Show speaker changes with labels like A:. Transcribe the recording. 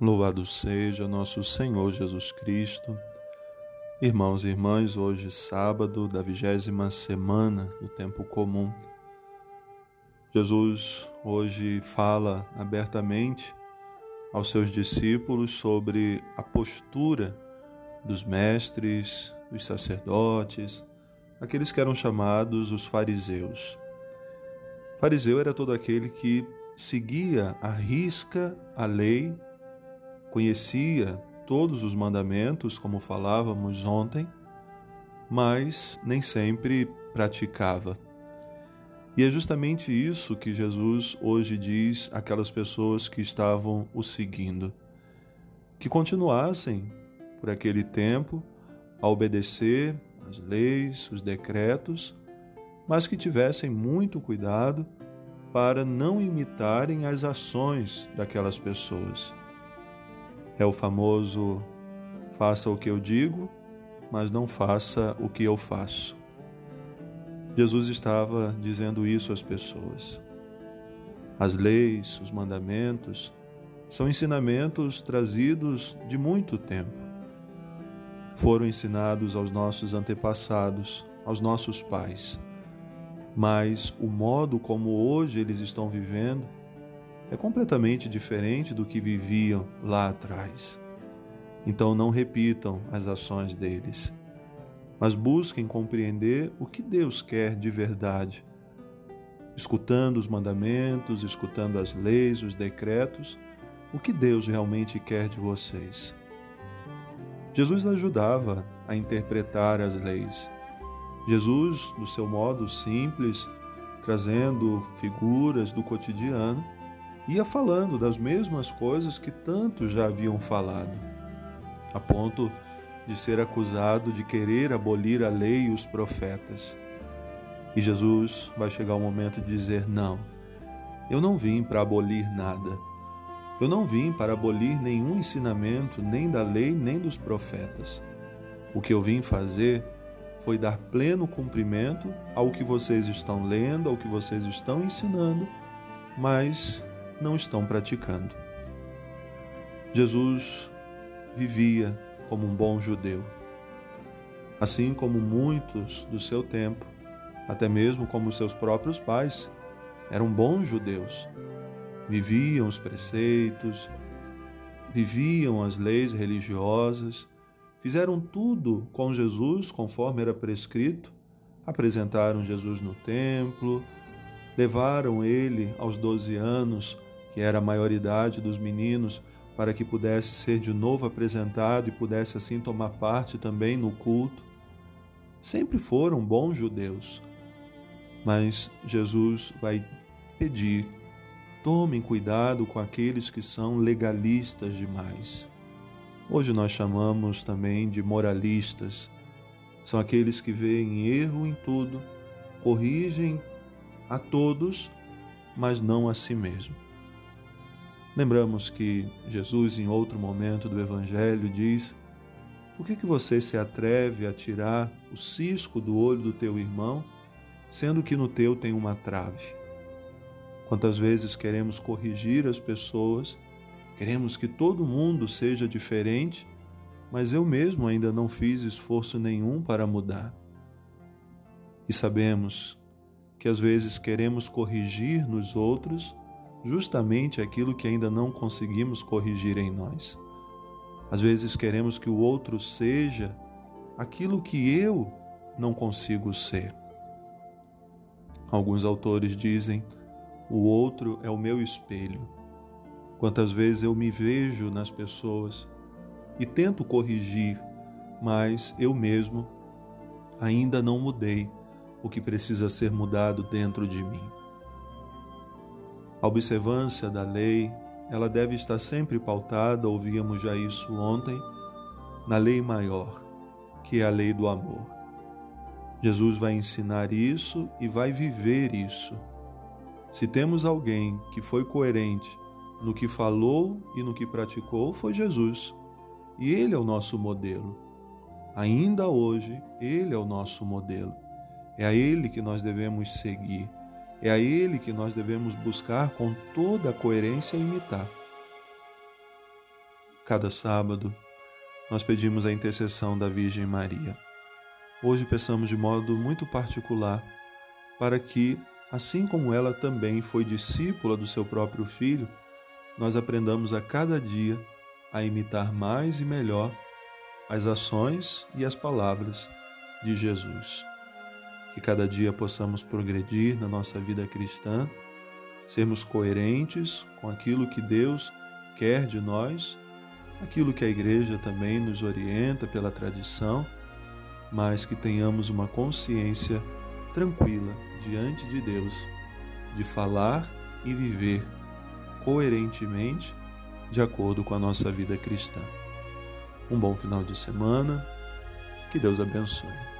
A: Louvado seja nosso Senhor Jesus Cristo. Irmãos e irmãs, hoje sábado da vigésima semana do tempo comum. Jesus hoje fala abertamente aos seus discípulos sobre a postura dos mestres, dos sacerdotes, aqueles que eram chamados os fariseus. Fariseu era todo aquele que seguia à risca a lei conhecia todos os mandamentos, como falávamos ontem, mas nem sempre praticava. E é justamente isso que Jesus hoje diz àquelas pessoas que estavam o seguindo: que continuassem por aquele tempo a obedecer as leis, os decretos, mas que tivessem muito cuidado para não imitarem as ações daquelas pessoas. É o famoso faça o que eu digo, mas não faça o que eu faço. Jesus estava dizendo isso às pessoas. As leis, os mandamentos, são ensinamentos trazidos de muito tempo. Foram ensinados aos nossos antepassados, aos nossos pais. Mas o modo como hoje eles estão vivendo é completamente diferente do que viviam lá atrás. Então não repitam as ações deles, mas busquem compreender o que Deus quer de verdade. Escutando os mandamentos, escutando as leis, os decretos, o que Deus realmente quer de vocês. Jesus ajudava a interpretar as leis. Jesus, do seu modo simples, trazendo figuras do cotidiano, ia falando das mesmas coisas que tantos já haviam falado, a ponto de ser acusado de querer abolir a lei e os profetas. E Jesus vai chegar o momento de dizer: Não, eu não vim para abolir nada. Eu não vim para abolir nenhum ensinamento, nem da lei, nem dos profetas. O que eu vim fazer foi dar pleno cumprimento ao que vocês estão lendo, ao que vocês estão ensinando, mas não estão praticando. Jesus vivia como um bom judeu. Assim como muitos do seu tempo, até mesmo como seus próprios pais, eram bons judeus. Viviam os preceitos, viviam as leis religiosas, fizeram tudo com Jesus conforme era prescrito, apresentaram Jesus no templo, levaram ele aos 12 anos que era a maioridade dos meninos, para que pudesse ser de novo apresentado e pudesse assim tomar parte também no culto. Sempre foram bons judeus, mas Jesus vai pedir: tomem cuidado com aqueles que são legalistas demais. Hoje nós chamamos também de moralistas. São aqueles que veem erro em tudo, corrigem a todos, mas não a si mesmo. Lembramos que Jesus, em outro momento do Evangelho, diz: Por que, que você se atreve a tirar o cisco do olho do teu irmão, sendo que no teu tem uma trave? Quantas vezes queremos corrigir as pessoas, queremos que todo mundo seja diferente, mas eu mesmo ainda não fiz esforço nenhum para mudar. E sabemos que às vezes queremos corrigir nos outros justamente aquilo que ainda não conseguimos corrigir em nós. Às vezes queremos que o outro seja aquilo que eu não consigo ser. Alguns autores dizem: o outro é o meu espelho. Quantas vezes eu me vejo nas pessoas e tento corrigir, mas eu mesmo ainda não mudei o que precisa ser mudado dentro de mim. A observância da lei, ela deve estar sempre pautada, ouvíamos já isso ontem, na lei maior, que é a lei do amor. Jesus vai ensinar isso e vai viver isso. Se temos alguém que foi coerente no que falou e no que praticou, foi Jesus. E ele é o nosso modelo. Ainda hoje, ele é o nosso modelo. É a ele que nós devemos seguir. É a Ele que nós devemos buscar com toda a coerência imitar. cada sábado, nós pedimos a intercessão da Virgem Maria. Hoje peçamos de modo muito particular para que, assim como ela também foi discípula do seu próprio filho, nós aprendamos a cada dia a imitar mais e melhor as ações e as palavras de Jesus. Que cada dia possamos progredir na nossa vida cristã, sermos coerentes com aquilo que Deus quer de nós, aquilo que a igreja também nos orienta pela tradição, mas que tenhamos uma consciência tranquila diante de Deus, de falar e viver coerentemente de acordo com a nossa vida cristã. Um bom final de semana, que Deus abençoe.